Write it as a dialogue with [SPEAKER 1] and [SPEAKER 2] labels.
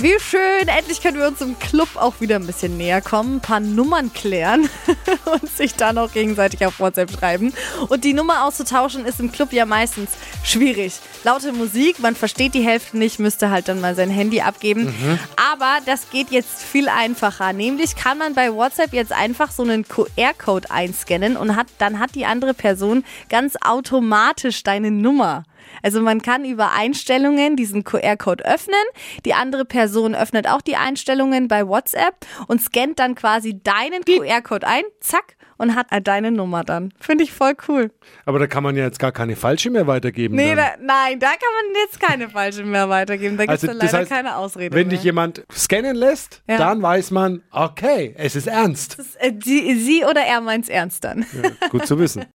[SPEAKER 1] Wie schön, endlich können wir uns im Club auch wieder ein bisschen näher kommen, ein paar Nummern klären und sich dann auch gegenseitig auf WhatsApp schreiben. Und die Nummer auszutauschen ist im Club ja meistens schwierig. Laute Musik, man versteht die Hälfte nicht, müsste halt dann mal sein Handy abgeben. Aber das geht jetzt viel einfacher. Nämlich kann man bei WhatsApp jetzt einfach so einen QR-Code einscannen und hat, dann hat die andere Person ganz automatisch deine Nummer. Also man kann über Einstellungen diesen QR-Code öffnen. Die andere Person öffnet auch die Einstellungen bei WhatsApp und scannt dann quasi deinen QR-Code ein, zack, und hat deine Nummer dann. Finde ich voll cool.
[SPEAKER 2] Aber da kann man ja jetzt gar keine falsche mehr weitergeben.
[SPEAKER 1] Nee, da, nein, da kann man jetzt keine falsche mehr weitergeben. Da gibt es
[SPEAKER 2] Also,
[SPEAKER 1] leider
[SPEAKER 2] heißt,
[SPEAKER 1] keine Ausrede
[SPEAKER 2] Wenn
[SPEAKER 1] mehr.
[SPEAKER 2] dich jemand scannen lässt,
[SPEAKER 1] Ja.
[SPEAKER 2] dann weiß man, okay, es ist ernst.
[SPEAKER 1] Äh, sie, sie oder er meint's ernst dann.
[SPEAKER 2] Ja, gut zu wissen.